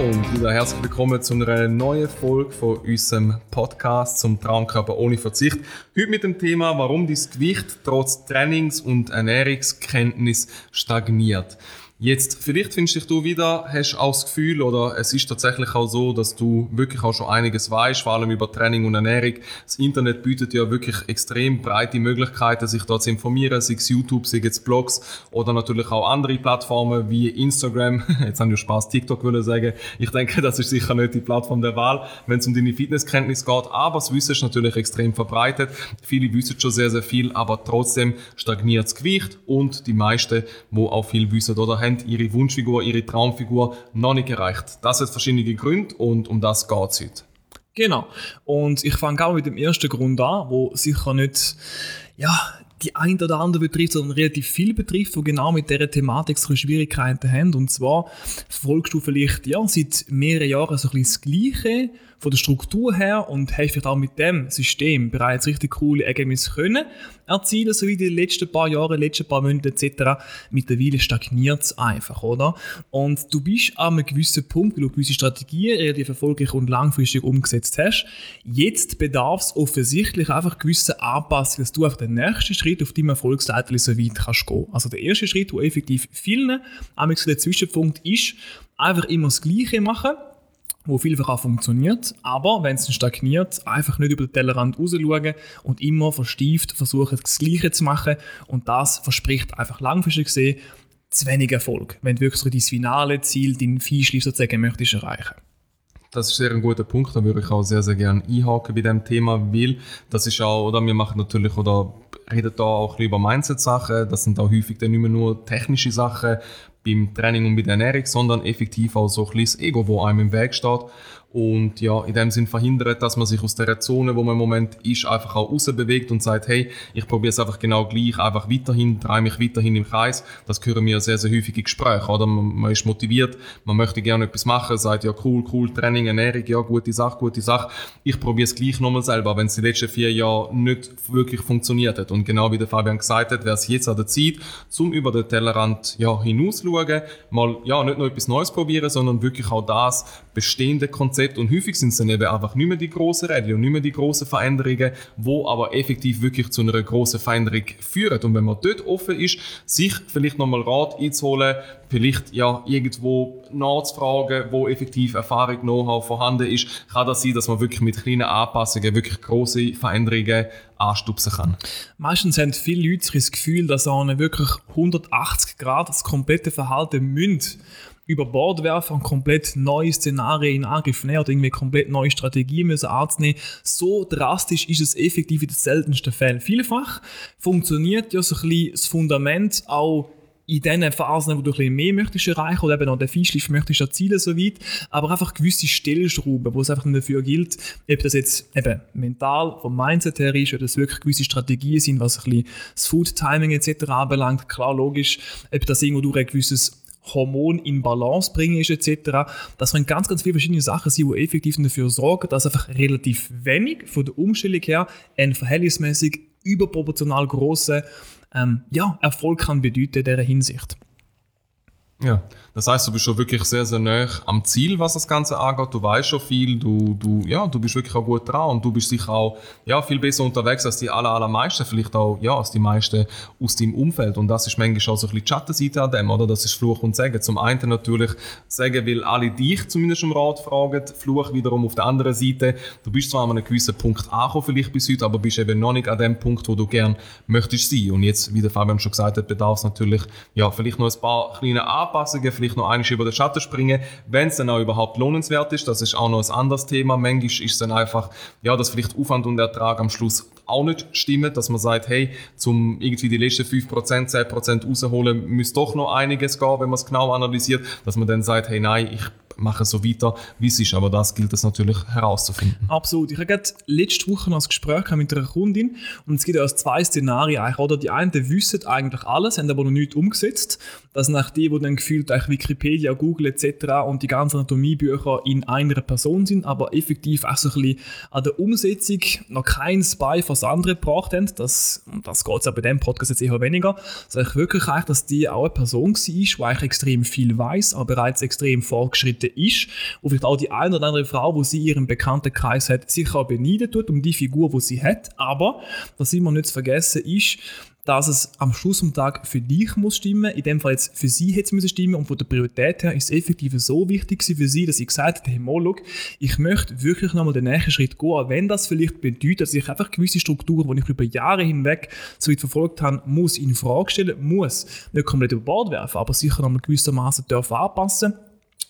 Und wieder herzlich willkommen zu einer neuen Folge von unserem Podcast zum Traumkörper ohne Verzicht. Heute mit dem Thema, warum dein Gewicht trotz Trainings- und Ernährungskenntnis stagniert. Jetzt, vielleicht findest dich du wieder, hast auch das Gefühl, oder es ist tatsächlich auch so, dass du wirklich auch schon einiges weißt, vor allem über Training und Ernährung. Das Internet bietet ja wirklich extrem breite Möglichkeiten, sich dort zu informieren, sei es YouTube, sei es Blogs oder natürlich auch andere Plattformen wie Instagram. Jetzt haben wir Spaß, TikTok würde sagen. Ich denke, das ist sicher nicht die Plattform der Wahl, wenn es um deine Fitnesskenntnis geht. Aber das Wissen ist natürlich extrem verbreitet. Viele wissen schon sehr, sehr viel, aber trotzdem stagniert das Gewicht und die meisten, wo auch viel wissen oder haben, haben ihre Wunschfigur, ihre Traumfigur noch nicht erreicht. Das hat verschiedene Gründe und um das geht es heute. Genau. Und ich fange auch mit dem ersten Grund an, wo sicher nicht, ja, die ein oder andere betrifft, sondern relativ viel betrifft, die genau mit dieser Thematik so Schwierigkeiten haben. Und zwar folgst du vielleicht ja, seit mehreren Jahren so ein bisschen das Gleiche von der Struktur her und hast vielleicht auch mit dem System bereits richtig coole Ergebnisse können erzielen, so wie die letzten paar Jahre, letzten paar Monate etc. Mittlerweile stagniert es einfach, oder? Und du bist an einem gewissen Punkt, weil du gewisse Strategien relativ erfolgreich und langfristig umgesetzt hast. Jetzt bedarf es offensichtlich einfach gewisse Anpassungen, dass du auf den nächsten Schritt auf deinem Erfolgsleiter so weit kannst gehen. Also der erste Schritt, wo effektiv vielen, einmal der Zwischenpunkt ist, einfach immer das Gleiche machen wo vielfach auch funktioniert, aber wenn es stagniert, einfach nicht über den Tellerrand raus schauen und immer verstieft versuchen, das Gleiche zu machen. Und das verspricht einfach langfristig gesehen zu wenig Erfolg, wenn du wirklich dein finale Ziel, dein Feinschliff sozusagen möchtest erreichen. Das ist sehr ein guter Punkt, da würde ich auch sehr, sehr gerne einhaken bei dem Thema, weil das ist auch, oder? Wir machen natürlich, oder reden da auch über Mindset-Sachen, das sind auch häufig dann nicht mehr nur technische Sachen, beim Training und bei der Ernährung, sondern effektiv auch so ein bisschen das Ego, wo einem im Weg steht und ja, in dem Sinn verhindert, dass man sich aus der Zone, wo man im Moment ist, einfach auch rausbewegt und sagt, hey, ich probiere es einfach genau gleich, einfach weiterhin, drehe mich weiterhin im Kreis. Das hören wir sehr, sehr häufig in Gesprächen, oder? Man, man ist motiviert, man möchte gerne etwas machen, sagt, ja, cool, cool, Training, Ernährung, ja, gute Sache, gute Sache. Ich probiere es gleich nochmal selber, wenn es die letzten vier Jahre nicht wirklich funktioniert hat. Und genau wie der Fabian gesagt hat, wäre es jetzt an der Zeit, zum über den Tellerrand, ja, hinausschauen, mal, ja, nicht nur etwas Neues probieren, sondern wirklich auch das bestehende Konzept Konzept und häufig sind es dann eben einfach nicht mehr die großen Räder und nicht mehr die großen Veränderungen, wo aber effektiv wirklich zu einer großen Veränderung führen. Und wenn man dort offen ist, sich vielleicht nochmal Rat einzuholen, vielleicht ja irgendwo nachzufragen, wo effektiv Erfahrung, Know-how vorhanden ist, kann das sein, dass man wirklich mit kleinen Anpassungen wirklich große Veränderungen anstupsen kann. Meistens haben viele Leute das Gefühl, dass sie wirklich 180 Grad das komplette Verhalten müssen über Bord werfen und komplett neue Szenarien in Angriff nehmen oder irgendwie komplett neue Strategien müssen anzunehmen. So drastisch ist es effektiv in den seltensten Fällen. Vielfach funktioniert ja so ein bisschen das Fundament auch in den Phasen, wo du ein bisschen mehr möchtest erreichen oder eben auch den Feinschliff möchtest erzielen so weit, aber einfach gewisse Stellschrauben, wo es einfach dafür gilt, ob das jetzt eben mental vom Mindset her ist, oder das wirklich gewisse Strategien sind, was ein bisschen das Food-Timing etc. anbelangt, klar, logisch, ob das irgendwo durch ein gewisses Hormon in Balance bringen ist etc. Das können ganz, ganz viele verschiedene Sachen sein, die effektiv dafür sorgen, dass einfach relativ wenig von der Umstellung her einen verhältnismäßig überproportional großen ähm, ja, Erfolg kann bedeuten in dieser Hinsicht. Ja, das heißt, du bist schon wirklich sehr, sehr nah am Ziel, was das Ganze angeht. Du weißt schon viel, du, du, ja, du bist wirklich auch gut dran und du bist sicher auch ja, viel besser unterwegs als die aller, allermeisten, vielleicht auch ja, als die meisten aus deinem Umfeld. Und das ist manchmal auch so ein bisschen die Schattenseite an dem, oder? Das ist Fluch und Segen. Zum einen natürlich sagen, weil alle dich zumindest um Rat fragen, Fluch wiederum auf der anderen Seite. Du bist zwar an einem gewissen Punkt angekommen, vielleicht bis heute, aber bist eben noch nicht an dem Punkt, wo du gern möchtest sein. Und jetzt, wie der Fabian schon gesagt hat, bedarf es natürlich ja, vielleicht noch ein paar kleine Anpassungen Anpassungen, vielleicht noch einiges über den Schatten springen, wenn es dann auch überhaupt lohnenswert ist. Das ist auch noch ein anderes Thema. Manchmal ist es dann einfach, ja, dass vielleicht Aufwand und Ertrag am Schluss auch nicht stimmen, dass man sagt, hey, zum irgendwie die letzten 5%, 10% rausholen, müsste doch noch einiges gehen, wenn man es genau analysiert, dass man dann sagt, hey, nein, ich mache so weiter, wie es ist. Aber das gilt es natürlich herauszufinden. Absolut. Ich habe letzte Woche noch ein Gespräch mit einer Kundin und es gibt ja zwei Szenarien eigentlich, oder? Die einen wissen eigentlich alles, haben aber noch nichts umgesetzt. Das sind die, die dann gefühlt Wikipedia, Google etc. und die ganzen Anatomiebücher in einer Person sind, aber effektiv auch so ein bisschen an der Umsetzung noch kein Spy fürs andere gebracht haben. Das, das geht es bei dem Podcast jetzt eher weniger. Sondern ich wirklich eigentlich, dass die auch eine Person war, die eigentlich extrem viel weiß, aber bereits extrem fortgeschritten ist und vielleicht auch die eine oder andere Frau, wo sie ihren Bekanntenkreis hat, sicher auch beneiden tut um die Figur, die sie hat. Aber, was immer nicht zu vergessen ist, dass es am Schluss vom Tag für dich muss stimmen, in dem Fall jetzt für sie hätte es stimmen und von der Priorität her ist es effektiv so wichtig für sie, dass ich gesagt habe, hey, mal, ich möchte wirklich nochmal den nächsten Schritt gehen, wenn das vielleicht bedeutet, dass ich einfach gewisse Strukturen, die ich über Jahre hinweg so weit verfolgt habe, muss in Frage stellen, muss nicht komplett über Bord werfen, aber sicher nochmal gewissermaßen dürfen anpassen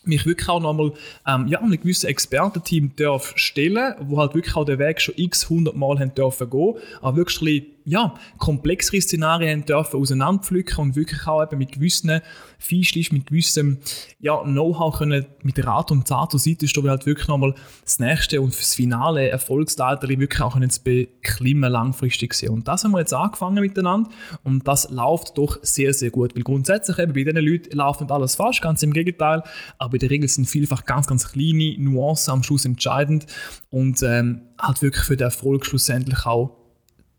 mich wirklich auch nochmal ähm, ja, einem gewissen Expertenteam darf stellen, wo halt wirklich auch den Weg schon x hundert Mal haben dürfen gehen, aber wirklich ja, komplexere Szenarien dürfen auseinanderpflücken und wirklich auch eben mit gewissen Feinschliff, mit gewissem ja, Know-how können mit Rat und Tat zur Seite stehen, halt wirklich nochmal das nächste und das finale Erfolgsleiter wirklich auch können zu beklimmen langfristig sehen. Und das haben wir jetzt angefangen miteinander und das läuft doch sehr, sehr gut, weil grundsätzlich eben bei diesen Leuten läuft nicht alles falsch, ganz im Gegenteil, aber in der Regel sind vielfach ganz, ganz kleine Nuancen am Schluss entscheidend und ähm, halt wirklich für den Erfolg schlussendlich auch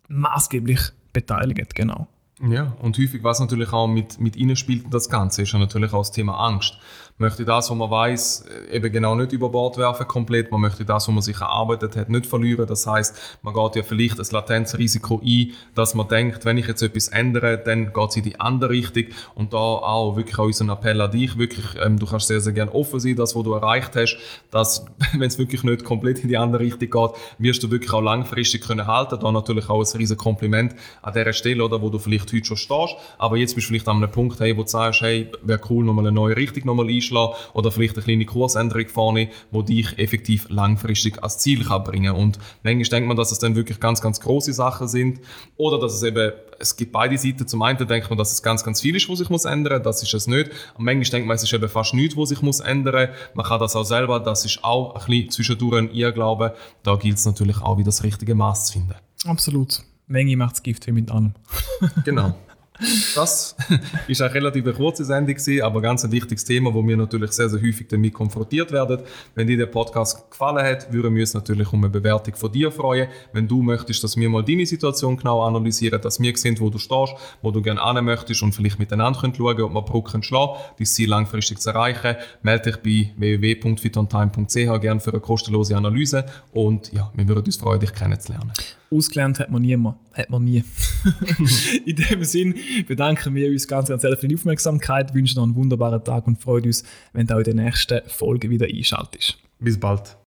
maßgeblich beteiligt, genau. Ja, und häufig, was natürlich auch mit, mit ihnen spielt, das Ganze, ist ja natürlich auch das Thema Angst möchte das, was man weiß, äh, eben genau nicht über Bord werfen komplett. Man möchte das, was man sich erarbeitet hat, nicht verlieren. Das heißt, man geht ja vielleicht das Latenzrisiko ein, dass man denkt, wenn ich jetzt etwas ändere, dann geht es in die andere Richtung. Und da auch wirklich auch unseren Appell an dich, wirklich, ähm, du kannst sehr, sehr gerne offen sein, das, was du erreicht hast, dass, wenn es wirklich nicht komplett in die andere Richtung geht, wirst du wirklich auch langfristig können halten. Da natürlich auch ein riesen Kompliment an dieser Stelle, oder, wo du vielleicht heute schon stehst, aber jetzt bist du vielleicht an einem Punkt, hey, wo du sagst, hey, wäre cool, nochmal eine neue Richtung nochmal einschlagen einschlagen oder vielleicht eine kleine Kursänderung vornehmen, die dich effektiv langfristig als Ziel kann bringen Und manchmal denkt man, dass es dann wirklich ganz, ganz große Sachen sind oder dass es eben, es gibt beide Seiten. Zum einen denkt man, dass es ganz, ganz viel ist, was sich muss ändern, das ist es nicht. Und manchmal denkt man, es ist eben fast nichts, was sich muss ändern. Man kann das auch selber, das ist auch ein bisschen zwischendurch ein Irrglaube. Da gilt es natürlich auch, wie das richtige Maß zu finden. Absolut. Menge macht das Gift wie mit allem. genau. Das ist eine relativ kurze Sendung gewesen, aber ganz ein wichtiges Thema, wo wir natürlich sehr, sehr häufig damit konfrontiert werden. Wenn dir der Podcast gefallen hat, würden wir uns natürlich um eine Bewertung von dir freuen. Wenn du möchtest, dass wir mal deine Situation genau analysieren, dass wir sehen, wo du stehst, wo du gerne hin möchtest und vielleicht miteinander können schauen, ob wir Brücken schlagen, dein Ziel langfristig zu erreichen, melde dich bei www.fitontime.ch gerne für eine kostenlose Analyse und ja, wir würden uns freuen, dich kennenzulernen. Ausgelernt hat man niemand. Hat man nie. In dem Sinn bedanken wir uns ganz, ganz herzlich für die Aufmerksamkeit, wünschen noch einen wunderbaren Tag und freuen uns, wenn du auch in der nächsten Folge wieder einschaltest. Bis bald.